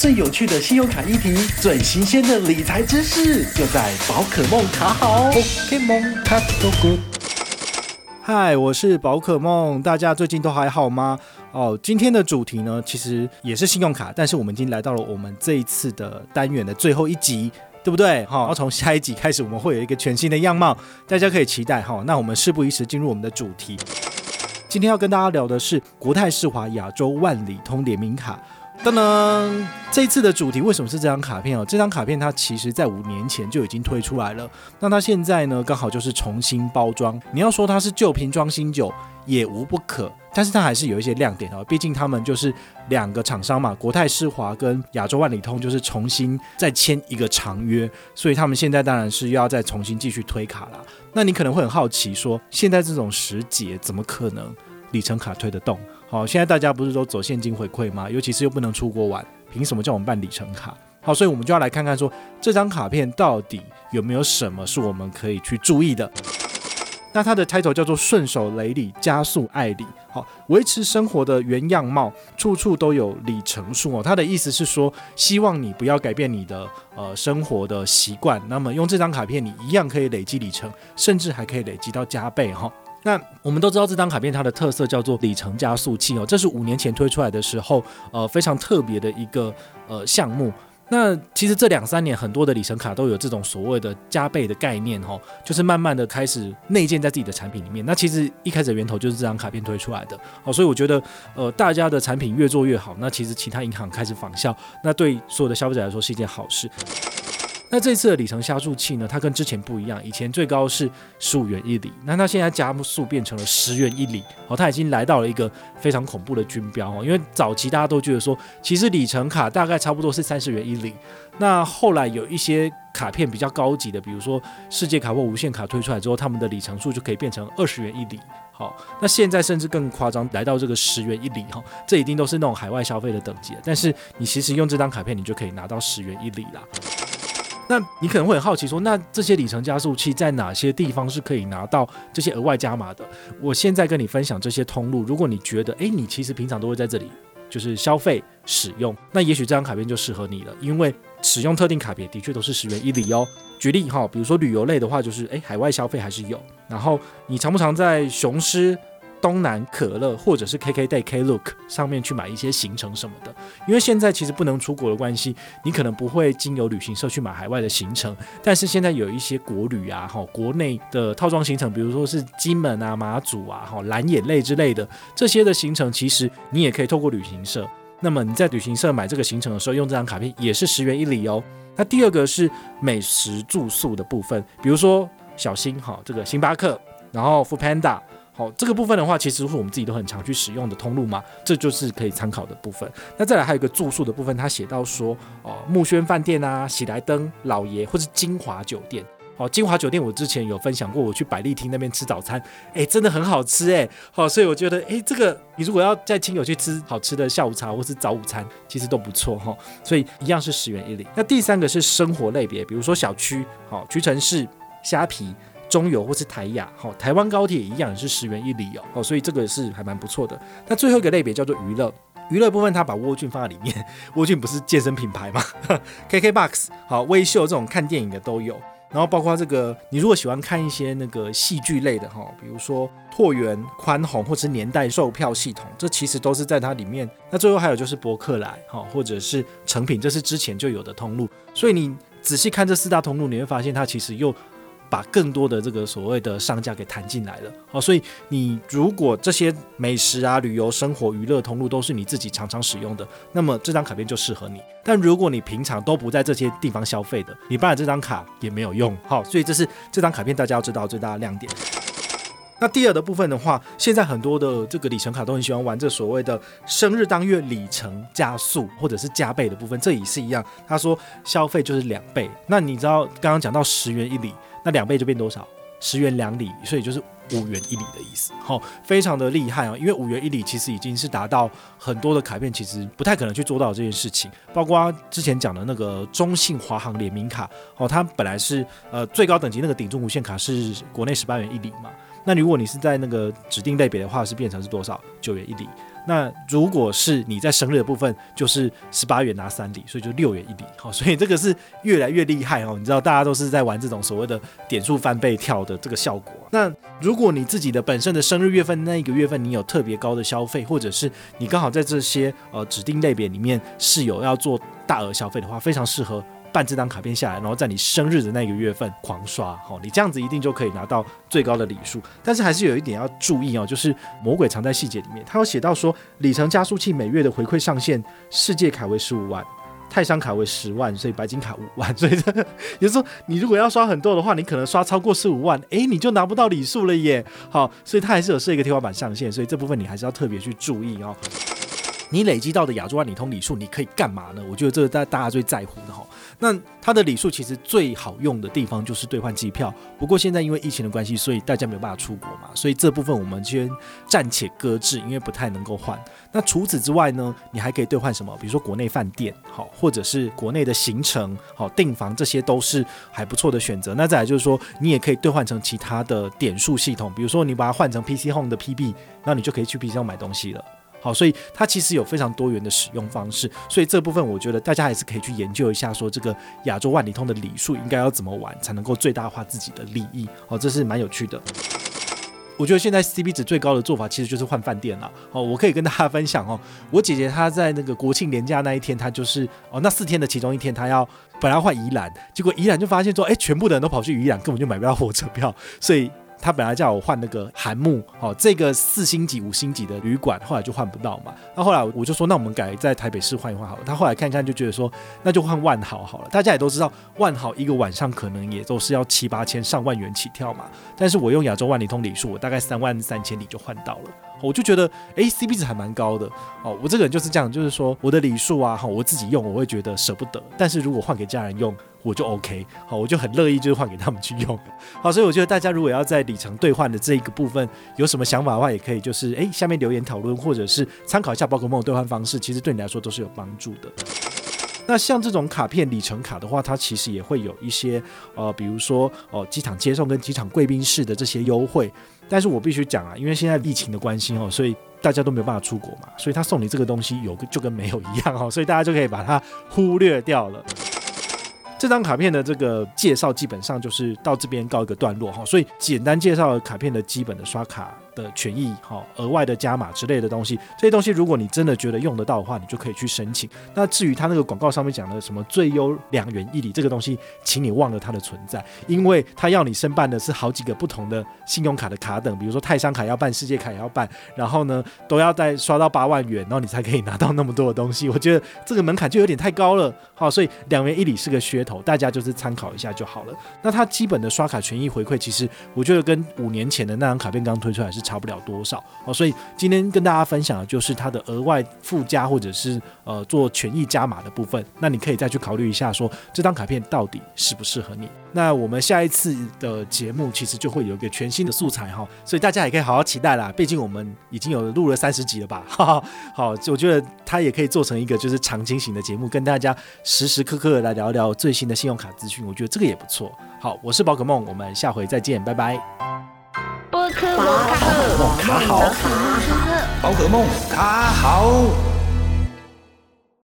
最有趣的信用卡议题，最新鲜的理财知识，就在宝可梦卡好。嗨，我是宝可梦，大家最近都还好吗？哦，今天的主题呢，其实也是信用卡，但是我们已经来到了我们这一次的单元的最后一集，对不对？好，然后从下一集开始，我们会有一个全新的样貌，大家可以期待哈。那我们事不宜迟，进入我们的主题。今天要跟大家聊的是国泰世华亚洲万里通联名卡。噔噔，这次的主题为什么是这张卡片哦？这张卡片它其实在五年前就已经推出来了，那它现在呢刚好就是重新包装。你要说它是旧瓶装新酒也无不可，但是它还是有一些亮点哦。毕竟他们就是两个厂商嘛，国泰世华跟亚洲万里通就是重新再签一个长约，所以他们现在当然是又要再重新继续推卡了。那你可能会很好奇说，现在这种时节怎么可能里程卡推得动？好，现在大家不是都走现金回馈吗？尤其是又不能出国玩，凭什么叫我们办里程卡？好，所以我们就要来看看说，这张卡片到底有没有什么是我们可以去注意的。那它的 title 叫做顺手雷里，加速爱里。好，维持生活的原样貌，处处都有里程数哦。它的意思是说，希望你不要改变你的呃生活的习惯，那么用这张卡片，你一样可以累积里程，甚至还可以累积到加倍哈。那我们都知道这张卡片它的特色叫做里程加速器哦，这是五年前推出来的时候，呃非常特别的一个呃项目。那其实这两三年很多的里程卡都有这种所谓的加倍的概念哦，就是慢慢的开始内建在自己的产品里面。那其实一开始的源头就是这张卡片推出来的哦，所以我觉得呃大家的产品越做越好，那其实其他银行开始仿效，那对所有的消费者来说是一件好事。那这次的里程加速器呢，它跟之前不一样，以前最高是十五元一里，那它现在加速变成了十元一里，哦，它已经来到了一个非常恐怖的军标哦，因为早期大家都觉得说，其实里程卡大概差不多是三十元一里，那后来有一些卡片比较高级的，比如说世界卡或无限卡推出来之后，他们的里程数就可以变成二十元一里，好，那现在甚至更夸张，来到这个十元一里哈，这一定都是那种海外消费的等级，但是你其实用这张卡片，你就可以拿到十元一里啦。那你可能会很好奇说，那这些里程加速器在哪些地方是可以拿到这些额外加码的？我现在跟你分享这些通路，如果你觉得，诶，你其实平常都会在这里就是消费使用，那也许这张卡片就适合你了，因为使用特定卡片的确都是十元一里哦。举例哈，比如说旅游类的话，就是诶，海外消费还是有。然后你常不常在雄狮？东南可乐或者是 KKday、Klook 上面去买一些行程什么的，因为现在其实不能出国的关系，你可能不会经由旅行社去买海外的行程，但是现在有一些国旅啊，哈，国内的套装行程，比如说是金门啊、马祖啊、哈、蓝眼泪之类的这些的行程，其实你也可以透过旅行社。那么你在旅行社买这个行程的时候，用这张卡片也是十元一里哦。那第二个是美食住宿的部分，比如说小新哈，这个星巴克，然后 Foodpanda。好，这个部分的话，其实是我们自己都很常去使用的通路嘛，这就是可以参考的部分。那再来还有一个住宿的部分，他写到说，哦，木轩饭店啊，喜来登、老爷或是金华酒店。哦，金华酒店我之前有分享过，我去百丽厅那边吃早餐，哎，真的很好吃哎。好，所以我觉得，哎，这个你如果要带亲友去吃好吃的下午茶或是早午餐，其实都不错哈。所以一样是十元一里。那第三个是生活类别，比如说小区，好，屈臣氏、虾皮。中油或是台亚，好，台湾高铁一样是十元一里哦，哦，所以这个是还蛮不错的。那最后一个类别叫做娱乐，娱乐部分它把沃俊放在里面，沃俊不是健身品牌吗？KKBOX 好，微秀这种看电影的都有，然后包括这个，你如果喜欢看一些那个戏剧类的哈，比如说拓元、宽宏或是年代售票系统，这其实都是在它里面。那最后还有就是博客来，哈，或者是成品，这是之前就有的通路。所以你仔细看这四大通路，你会发现它其实又。把更多的这个所谓的商家给谈进来了，好，所以你如果这些美食啊、旅游、生活、娱乐通路都是你自己常常使用的，那么这张卡片就适合你。但如果你平常都不在这些地方消费的，你办了这张卡也没有用，好，所以这是这张卡片大家要知道最大的亮点。那第二的部分的话，现在很多的这个里程卡都很喜欢玩这所谓的生日当月里程加速或者是加倍的部分，这也是一样。他说消费就是两倍，那你知道刚刚讲到十元一里。那两倍就变多少？十元两里，所以就是五元一里的意思。好，非常的厉害啊！因为五元一里其实已经是达到很多的卡片，其实不太可能去做到这件事情。包括之前讲的那个中信华航联名卡，哦，它本来是呃最高等级那个顶中无限卡是国内十八元一里嘛。那如果你是在那个指定类别的话，是变成是多少？九元一里。那如果是你在生日的部分，就是十八元拿三礼，所以就六元一礼。好，所以这个是越来越厉害哦。你知道大家都是在玩这种所谓的点数翻倍跳的这个效果。那如果你自己的本身的生日月份那一个月份你有特别高的消费，或者是你刚好在这些呃指定类别里面是有要做大额消费的话，非常适合。办这张卡片下来，然后在你生日的那个月份狂刷，好，你这样子一定就可以拿到最高的礼数。但是还是有一点要注意哦，就是魔鬼藏在细节里面。他有写到说，里程加速器每月的回馈上限，世界卡为十五万，泰山卡为十万，所以白金卡五万。所以这，也就说，你如果要刷很多的话，你可能刷超过十五万，诶，你就拿不到礼数了耶。好，所以它还是有设一个天花板上限，所以这部分你还是要特别去注意哦。你累积到的亚洲万里通礼数，你可以干嘛呢？我觉得这个大大家最在乎的哈。那它的礼数其实最好用的地方就是兑换机票。不过现在因为疫情的关系，所以大家没有办法出国嘛，所以这部分我们先暂且搁置，因为不太能够换。那除此之外呢，你还可以兑换什么？比如说国内饭店，好，或者是国内的行程，好，订房，这些都是还不错的选择。那再来就是说，你也可以兑换成其他的点数系统，比如说你把它换成 PC Home 的 PB，那你就可以去 PC Home 买东西了。好，所以它其实有非常多元的使用方式，所以这部分我觉得大家还是可以去研究一下，说这个亚洲万里通的礼数应该要怎么玩才能够最大化自己的利益。好，这是蛮有趣的。我觉得现在 CP 值最高的做法其实就是换饭店了。哦，我可以跟大家分享哦，我姐姐她在那个国庆连假那一天，她就是哦那四天的其中一天，她要本来要换宜兰，结果宜兰就发现说，哎，全部的人都跑去宜兰，根本就买不到火车票，所以。他本来叫我换那个韩木，哦，这个四星级、五星级的旅馆，后来就换不到嘛。那后来我就说，那我们改在台北市换一换好了。他后来看一看就觉得说，那就换万豪好了。大家也都知道，万豪一个晚上可能也都是要七八千、上万元起跳嘛。但是我用亚洲万里通里数，我大概三万三千里就换到了。我就觉得，哎，CP 值还蛮高的哦。我这个人就是这样，就是说我的礼数啊，哈，我自己用我会觉得舍不得，但是如果换给家人用。我就 OK，好，我就很乐意就是换给他们去用，好，所以我觉得大家如果要在里程兑换的这一个部分有什么想法的话，也可以就是诶下面留言讨论，或者是参考一下宝可梦兑换方式，其实对你来说都是有帮助的。那像这种卡片里程卡的话，它其实也会有一些呃，比如说哦机场接送跟机场贵宾室的这些优惠，但是我必须讲啊，因为现在疫情的关系哦，所以大家都没有办法出国嘛，所以他送你这个东西有个就跟没有一样哦，所以大家就可以把它忽略掉了。这张卡片的这个介绍基本上就是到这边告一个段落哈，所以简单介绍卡片的基本的刷卡的权益，好，额外的加码之类的东西，这些东西如果你真的觉得用得到的话，你就可以去申请。那至于他那个广告上面讲的什么最优两元一礼这个东西，请你忘了它的存在，因为他要你申办的是好几个不同的信用卡的卡等，比如说泰山卡要办，世界卡也要办，然后呢都要再刷到八万元，然后你才可以拿到那么多的东西。我觉得这个门槛就有点太高了，好，所以两元一礼是个噱头，大家就是参考一下就好了。那它基本的刷卡权益回馈，其实我觉得跟五年前的那张卡片刚推出来是。差不了多少哦，所以今天跟大家分享的就是它的额外附加或者是呃做权益加码的部分。那你可以再去考虑一下，说这张卡片到底适不适合你。那我们下一次的节目其实就会有一个全新的素材哈，所以大家也可以好好期待啦。毕竟我们已经有录了三十集了吧，哈哈。好，我觉得它也可以做成一个就是长青型的节目，跟大家时时刻刻来聊聊最新的信用卡资讯。我觉得这个也不错。好，我是宝可梦，我们下回再见，拜拜。宝可梦卡好，宝可梦卡好。